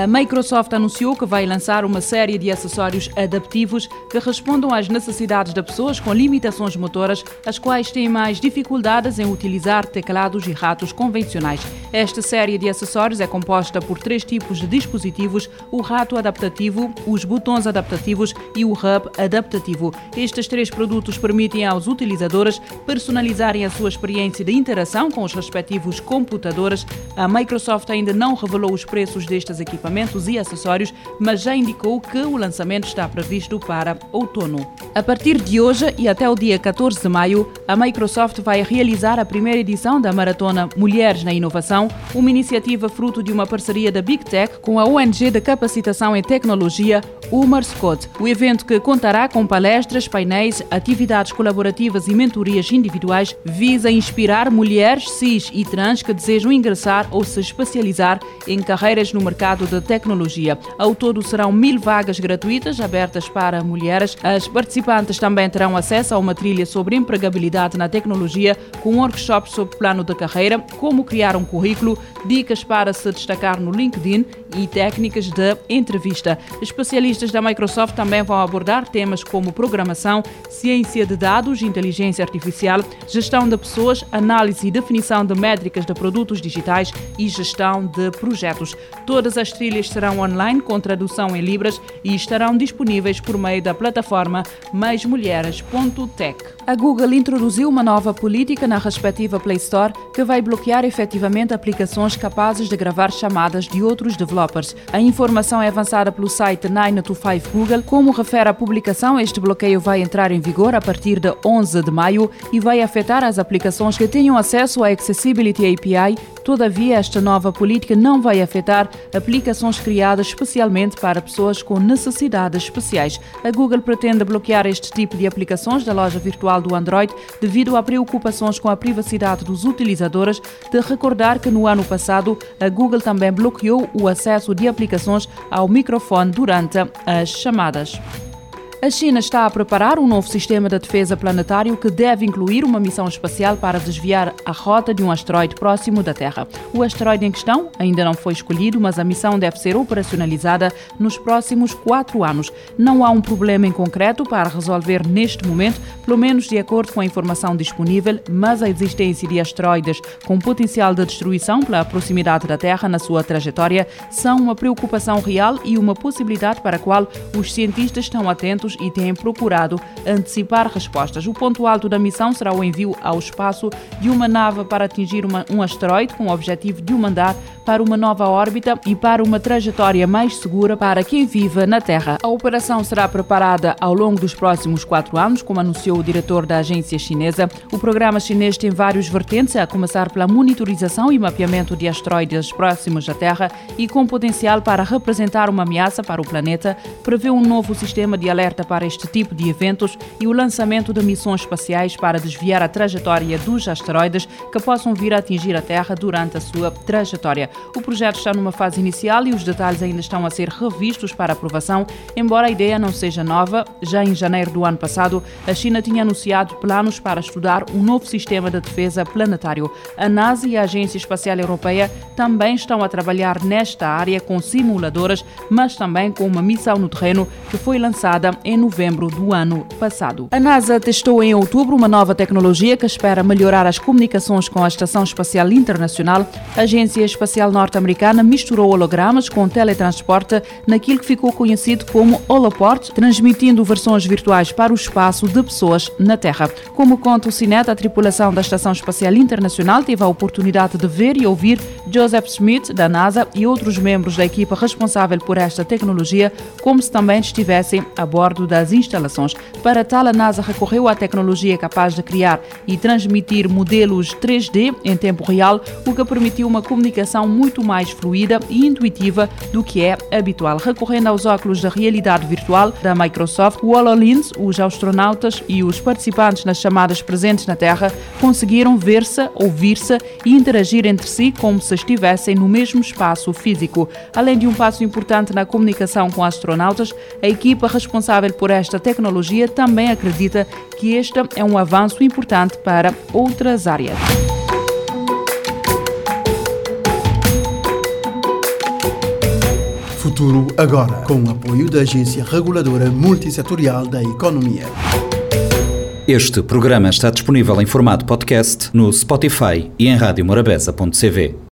A Microsoft anunciou que vai lançar uma série de acessórios adaptivos que respondam às necessidades de pessoas com limitações motoras, as quais têm mais dificuldades em utilizar teclados e ratos convencionais. Esta série de acessórios é composta por três tipos de dispositivos: o rato adaptativo, os botões adaptativos e o hub adaptativo. Estes três produtos permitem aos utilizadores personalizarem a sua experiência de interação com os respectivos computadores. A Microsoft ainda não revelou os preços destes equipamentos equipamentos e acessórios, mas já indicou que o lançamento está previsto para outono. A partir de hoje e até o dia 14 de maio, a Microsoft vai realizar a primeira edição da maratona Mulheres na Inovação, uma iniciativa fruto de uma parceria da Big Tech com a ONG de Capacitação em Tecnologia, Umar Scott. O evento que contará com palestras, painéis, atividades colaborativas e mentorias individuais visa inspirar mulheres cis e trans que desejam ingressar ou se especializar em carreiras no mercado de tecnologia. Ao todo serão mil vagas gratuitas abertas para mulheres. As participantes também terão acesso a uma trilha sobre empregabilidade na tecnologia, com workshops sobre plano de carreira, como criar um currículo, dicas para se destacar no LinkedIn e técnicas de entrevista. Especialistas da Microsoft também vão abordar temas como programação, ciência de dados, inteligência artificial, gestão de pessoas, análise e definição de métricas de produtos digitais e gestão de projetos. Todas as trilhas serão online com tradução em Libras e estarão disponíveis por meio da plataforma maismulheres.tech. A Google introduziu uma nova política na respectiva Play Store que vai bloquear efetivamente aplicações capazes de gravar chamadas de outros developers. A informação é avançada pelo site 925 Google. Como refere a publicação, este bloqueio vai entrar em vigor a partir de 11 de maio e vai afetar as aplicações que tenham acesso à Accessibility API Todavia, esta nova política não vai afetar aplicações criadas especialmente para pessoas com necessidades especiais. A Google pretende bloquear este tipo de aplicações da loja virtual do Android devido a preocupações com a privacidade dos utilizadores. De recordar que no ano passado a Google também bloqueou o acesso de aplicações ao microfone durante as chamadas. A China está a preparar um novo sistema de defesa planetário que deve incluir uma missão espacial para desviar a rota de um asteroide próximo da Terra. O asteroide em questão ainda não foi escolhido, mas a missão deve ser operacionalizada nos próximos quatro anos. Não há um problema em concreto para resolver neste momento, pelo menos de acordo com a informação disponível, mas a existência de asteroides com potencial de destruição pela proximidade da Terra na sua trajetória são uma preocupação real e uma possibilidade para a qual os cientistas estão atentos e têm procurado antecipar respostas. O ponto alto da missão será o envio ao espaço de uma nave para atingir uma, um asteroide com o objetivo de o mandar para uma nova órbita e para uma trajetória mais segura para quem vive na Terra. A operação será preparada ao longo dos próximos quatro anos, como anunciou o diretor da agência chinesa. O programa chinês tem vários vertentes, a começar pela monitorização e mapeamento de asteroides próximos à Terra e com potencial para representar uma ameaça para o planeta, prevê um novo sistema de alerta para este tipo de eventos e o lançamento de missões espaciais para desviar a trajetória dos asteroides que possam vir a atingir a Terra durante a sua trajetória. O projeto está numa fase inicial e os detalhes ainda estão a ser revistos para aprovação, embora a ideia não seja nova. Já em janeiro do ano passado, a China tinha anunciado planos para estudar um novo sistema de defesa planetário. A NASA e a Agência Espacial Europeia também estão a trabalhar nesta área com simuladores, mas também com uma missão no terreno que foi lançada em novembro do ano passado. A NASA testou em outubro uma nova tecnologia que espera melhorar as comunicações com a Estação Espacial Internacional. A Agência Espacial Norte-Americana misturou hologramas com teletransporte naquilo que ficou conhecido como Holoport, transmitindo versões virtuais para o espaço de pessoas na Terra. Como conta o Cinet, a tripulação da Estação Espacial Internacional teve a oportunidade de ver e ouvir Joseph Smith, da NASA, e outros membros da equipa responsável por esta tecnologia, como se também estivessem a bordo das instalações. Para tal, a NASA recorreu à tecnologia capaz de criar e transmitir modelos 3D em tempo real, o que permitiu uma comunicação muito mais fluida e intuitiva do que é habitual. Recorrendo aos óculos da realidade virtual da Microsoft, o HoloLens, os astronautas e os participantes nas chamadas presentes na Terra conseguiram ver-se, ouvir-se e interagir entre si como se estivessem no mesmo espaço físico. Além de um passo importante na comunicação com astronautas, a equipa responsável por esta tecnologia também acredita que este é um avanço importante para outras áreas. Futuro agora, com o apoio da Agência Reguladora Multissetorial da Economia. Este programa está disponível em formato podcast no Spotify e em radiomorabeza.cv.